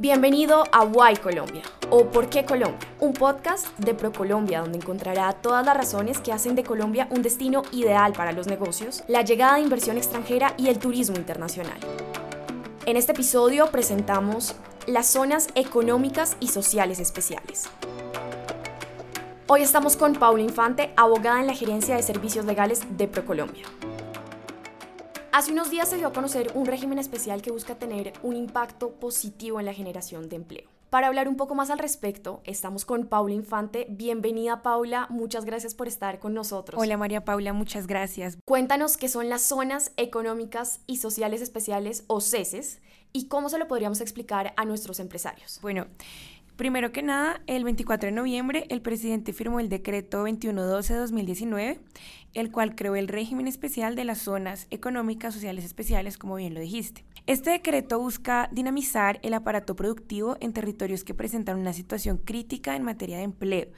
Bienvenido a Why Colombia o ¿Por qué Colombia? Un podcast de ProColombia donde encontrará todas las razones que hacen de Colombia un destino ideal para los negocios, la llegada de inversión extranjera y el turismo internacional. En este episodio presentamos las zonas económicas y sociales especiales. Hoy estamos con Paula Infante, abogada en la Gerencia de Servicios Legales de ProColombia. Hace unos días se dio a conocer un régimen especial que busca tener un impacto positivo en la generación de empleo. Para hablar un poco más al respecto, estamos con Paula Infante. Bienvenida Paula, muchas gracias por estar con nosotros. Hola María Paula, muchas gracias. Cuéntanos qué son las zonas económicas y sociales especiales o CESES y cómo se lo podríamos explicar a nuestros empresarios. Bueno, Primero que nada, el 24 de noviembre el presidente firmó el decreto 2112 de 2019, el cual creó el régimen especial de las zonas económicas sociales especiales, como bien lo dijiste. Este decreto busca dinamizar el aparato productivo en territorios que presentan una situación crítica en materia de empleo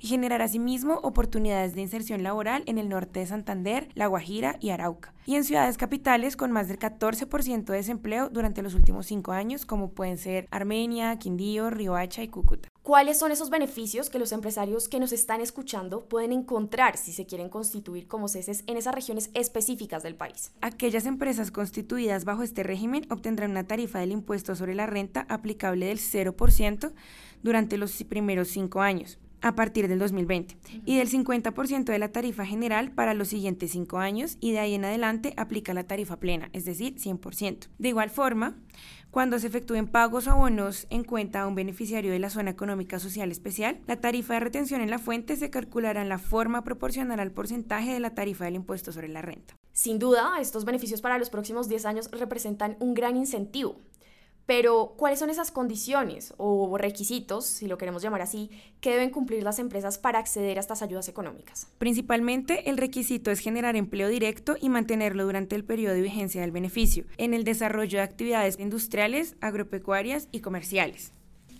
y generar asimismo oportunidades de inserción laboral en el norte de Santander, La Guajira y Arauca, y en ciudades capitales con más del 14% de desempleo durante los últimos cinco años, como pueden ser Armenia, Quindío, Riohacha y Cúcuta. ¿Cuáles son esos beneficios que los empresarios que nos están escuchando pueden encontrar si se quieren constituir como CESES en esas regiones específicas del país? Aquellas empresas constituidas bajo este régimen obtendrán una tarifa del impuesto sobre la renta aplicable del 0% durante los primeros cinco años a partir del 2020 y del 50% de la tarifa general para los siguientes cinco años y de ahí en adelante aplica la tarifa plena, es decir, 100%. De igual forma, cuando se efectúen pagos o bonos en cuenta a un beneficiario de la zona económica social especial, la tarifa de retención en la fuente se calculará en la forma proporcional al porcentaje de la tarifa del impuesto sobre la renta. Sin duda, estos beneficios para los próximos 10 años representan un gran incentivo pero, ¿cuáles son esas condiciones o requisitos, si lo queremos llamar así, que deben cumplir las empresas para acceder a estas ayudas económicas? Principalmente, el requisito es generar empleo directo y mantenerlo durante el periodo de vigencia del beneficio, en el desarrollo de actividades industriales, agropecuarias y comerciales.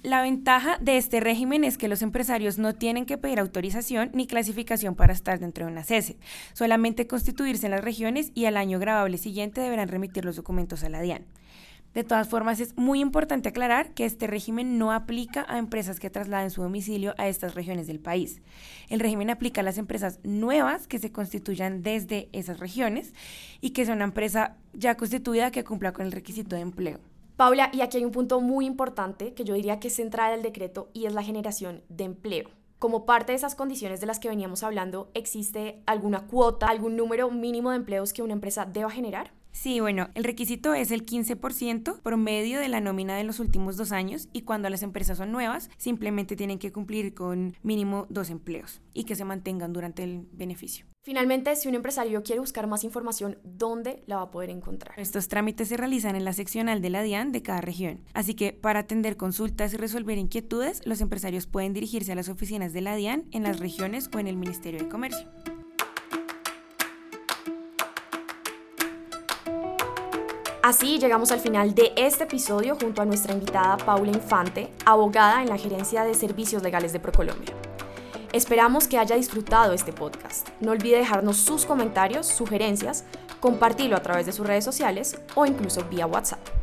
La ventaja de este régimen es que los empresarios no tienen que pedir autorización ni clasificación para estar dentro de una CESE, solamente constituirse en las regiones y al año grabable siguiente deberán remitir los documentos a la DIAN. De todas formas, es muy importante aclarar que este régimen no aplica a empresas que trasladen su domicilio a estas regiones del país. El régimen aplica a las empresas nuevas que se constituyan desde esas regiones y que sea una empresa ya constituida que cumpla con el requisito de empleo. Paula, y aquí hay un punto muy importante que yo diría que es central del decreto y es la generación de empleo. Como parte de esas condiciones de las que veníamos hablando, ¿existe alguna cuota, algún número mínimo de empleos que una empresa deba generar? Sí, bueno, el requisito es el 15% promedio de la nómina de los últimos dos años y cuando las empresas son nuevas, simplemente tienen que cumplir con mínimo dos empleos y que se mantengan durante el beneficio. Finalmente, si un empresario quiere buscar más información, ¿dónde la va a poder encontrar? Estos trámites se realizan en la seccional de la DIAN de cada región. Así que para atender consultas y resolver inquietudes, los empresarios pueden dirigirse a las oficinas de la DIAN en las regiones o en el Ministerio de Comercio. Así llegamos al final de este episodio junto a nuestra invitada Paula Infante, abogada en la Gerencia de Servicios Legales de Procolombia. Esperamos que haya disfrutado este podcast. No olvide dejarnos sus comentarios, sugerencias, compartirlo a través de sus redes sociales o incluso vía WhatsApp.